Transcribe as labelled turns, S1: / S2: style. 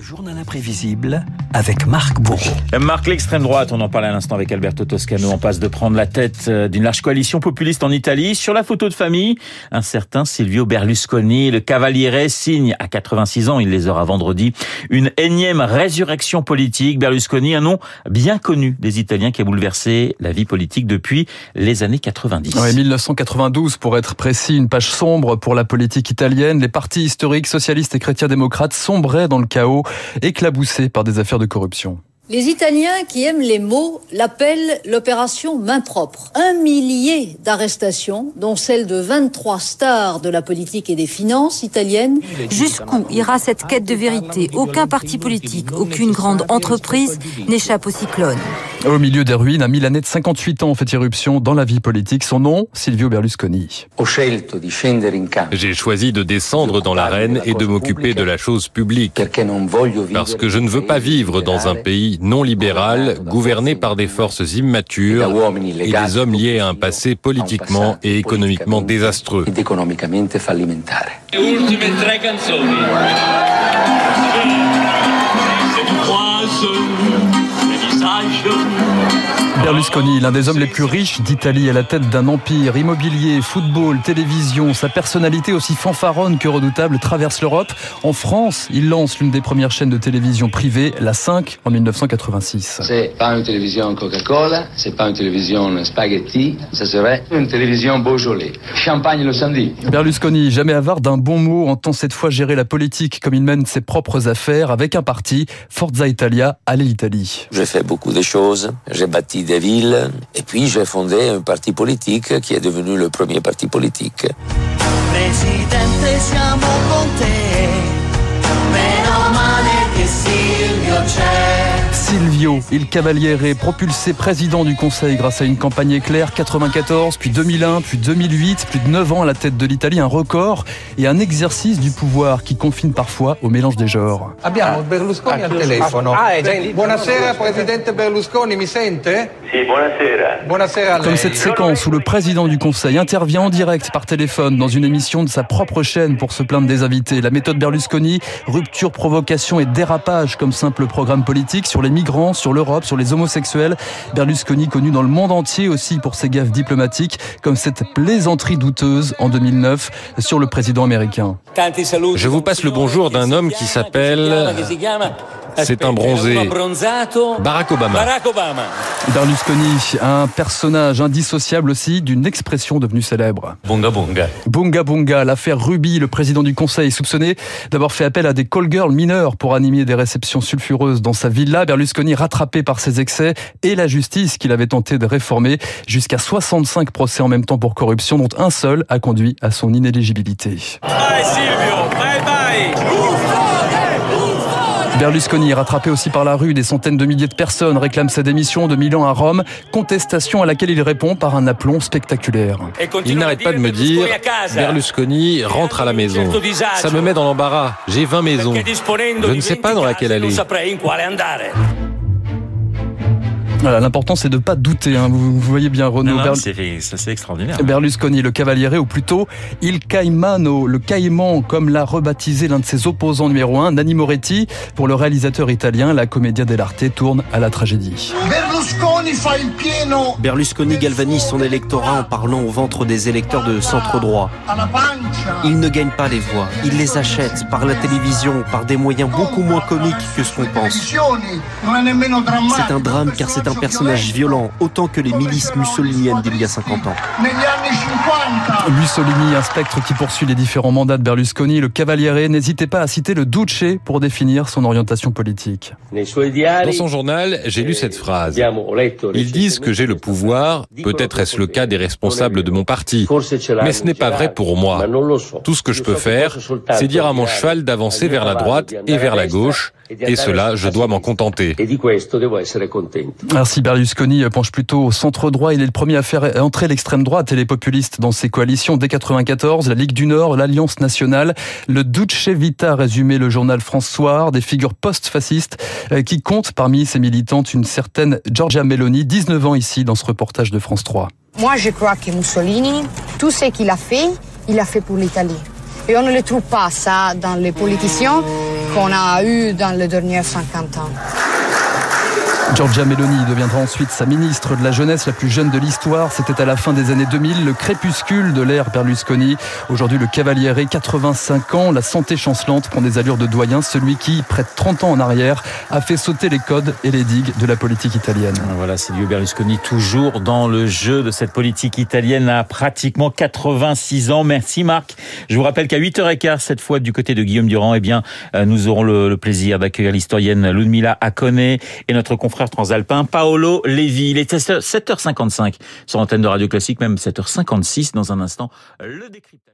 S1: Journal imprévisible avec Marc Bourreau.
S2: Marc, l'extrême droite, on en parle à l'instant avec Alberto Toscano, on passe de prendre la tête euh, d'une large coalition populiste en Italie. Sur la photo de famille, un certain Silvio Berlusconi, le Cavaliere, signe à 86 ans, il les aura vendredi, une énième résurrection politique. Berlusconi, un nom bien connu des Italiens qui a bouleversé la vie politique depuis les années 90.
S3: Ouais, 1992 pour être précis, une page sombre pour la politique italienne. Les partis historiques socialistes et chrétiens démocrates sombraient dans le chaos, éclaboussés par des affaires de corruption.
S4: Les Italiens qui aiment les mots l'appellent l'opération main propre. Un millier d'arrestations, dont celle de 23 stars de la politique et des finances italiennes.
S5: Jusqu'où ira cette quête de vérité Aucun parti politique, aucune grande entreprise n'échappe au cyclone.
S3: Au milieu des ruines, un Milanais de 58 ans fait irruption dans la vie politique. Son nom, Silvio Berlusconi.
S6: J'ai choisi de descendre dans l'arène et de m'occuper de la chose publique. Parce que je ne veux pas vivre dans un pays non libéral, gouverné par des forces immatures et des hommes liés à un passé politiquement et économiquement désastreux.
S3: Berlusconi, l'un des hommes les plus riches d'Italie à la tête d'un empire immobilier, football, télévision, sa personnalité aussi fanfaronne que redoutable traverse l'Europe. En France, il lance l'une des premières chaînes de télévision privée, la 5, en 1986.
S7: C'est pas une télévision Coca-Cola, c'est pas une télévision spaghetti, ça serait une télévision Beaujolais. Champagne le samedi.
S3: Berlusconi, jamais avare d'un bon mot, entend cette fois gérer la politique comme il mène ses propres affaires avec un parti, Forza Italia, Allez l'Italie.
S8: J'ai fait beaucoup de choses, j'ai bâti des villes. Et puis j'ai fondé un parti politique qui est devenu le premier parti politique.
S9: Silvio,
S3: il Cavaliere, propulsé président du Conseil grâce à une campagne éclair 94, puis 2001, puis 2008, plus de 9 ans à la tête de l'Italie, un record et un exercice du pouvoir qui confine parfois au mélange des genres.
S10: Abbiamo Berlusconi al telefono.
S11: Ah, è già in-
S10: Buonasera Presidente Berlusconi, mi sente?
S11: Buonasera.
S10: Buonasera lei.
S3: Comme cette séquence où le président du Conseil intervient en direct par téléphone dans une émission de sa propre chaîne pour se plaindre des invités. La méthode Berlusconi, rupture, provocation et dérapage comme simple programme politique sur les migrants, sur l'Europe, sur les homosexuels. Berlusconi connu dans le monde entier aussi pour ses gaffes diplomatiques comme cette plaisanterie douteuse en 2009 sur le président américain.
S6: Je vous passe le bonjour d'un homme qui s'appelle... C'est un bronzé. Barack Obama.
S3: Berlusconi, un personnage indissociable aussi d'une expression devenue célèbre.
S6: Bunga bunga.
S3: Bunga Bunga, l'affaire Ruby, le président du conseil est soupçonné d'avoir fait appel à des call girls mineures pour animer des réceptions sulfureuses dans sa villa. Berlusconi rattrapé par ses excès et la justice qu'il avait tenté de réformer jusqu'à 65 procès en même temps pour corruption dont un seul a conduit à son inéligibilité. Berlusconi est rattrapé aussi par la rue. Des centaines de milliers de personnes réclament sa démission de Milan à Rome. Contestation à laquelle il répond par un aplomb spectaculaire.
S6: Il n'arrête pas de me dire Berlusconi rentre à la maison. Ça me met dans l'embarras. J'ai 20 maisons. Je ne sais pas dans laquelle aller.
S3: Voilà, l'important c'est de pas douter. hein. Vous, vous voyez bien Renaud.
S2: Non, non,
S3: Berl-
S2: c'est extraordinaire.
S3: Berlusconi, le cavaliere, ou plutôt Il Caimano, le caïman, comme l'a rebaptisé l'un de ses opposants numéro un, Nanni Moretti. Pour le réalisateur italien, la commedia dell'arte tourne à la tragédie.
S12: Berlusconi
S13: Berlusconi galvanise son électorat en parlant au ventre des électeurs de centre droit.
S12: alla pancia.
S13: Il ne gagne pas les voix, il les achète par la télévision, par des moyens beaucoup moins comiques que ce qu'on pense. C'est un drame car c'est un personnage violent, autant que les milices mussoliniennes d'il y a 50 ans.
S12: Negli anni 50
S3: Mussolini, un spectre qui poursuit les différents mandats de Berlusconi. Le cavaliere, n'hésitez pas à citer le Duce pour définir son orientation politique.
S6: Dans son journal, j'ai lu cette phrase. Ils disent que j'ai le pouvoir, peut-être est-ce le cas des responsables de mon parti, mais ce n'est pas vrai pour moi. Tout ce que je peux faire, c'est dire à mon cheval d'avancer vers la droite et vers la gauche, et cela, je dois m'en contenter.
S7: E.
S3: Ainsi, Berlusconi penche plutôt au centre droit. Il est le premier à faire entrer l'extrême droite et les populistes dans ses coalitions dès 94. La Ligue du Nord, l'Alliance nationale, le Duce Vita, résumé le journal France Soir, des figures post-fascistes euh, qui comptent parmi ses militantes une certaine Giorgia Meloni, 19 ans ici dans ce reportage de France 3.
S14: Moi, je crois que Mussolini, tout ce qu'il a fait, il a fait pour l'Italie.
S11: Et on ne le trouve pas ça dans les politiciens qu'on a eu dans les derniers 50 ans.
S3: Giorgia Meloni deviendra ensuite sa ministre de la jeunesse la plus jeune de l'histoire. C'était à la fin des années 2000, le crépuscule de l'ère Berlusconi. Aujourd'hui, le Cavaliere, 85 ans, la santé chancelante prend des allures de doyen, celui qui, près de 30 ans en arrière, a fait sauter les codes et les digues de la politique italienne.
S2: Voilà, Silvio Berlusconi, toujours dans le jeu de cette politique italienne à pratiquement 86 ans. Merci Marc. Je vous rappelle qu'à 8h15, cette fois du côté de Guillaume Durand, eh bien, euh, nous aurons le, le plaisir d'accueillir l'historienne Ludmila Akone et notre confrère transalpin Paolo Levi. Il est 7h55 sur l'antenne de Radio Classique, même 7h56 dans un instant. Le décryptage.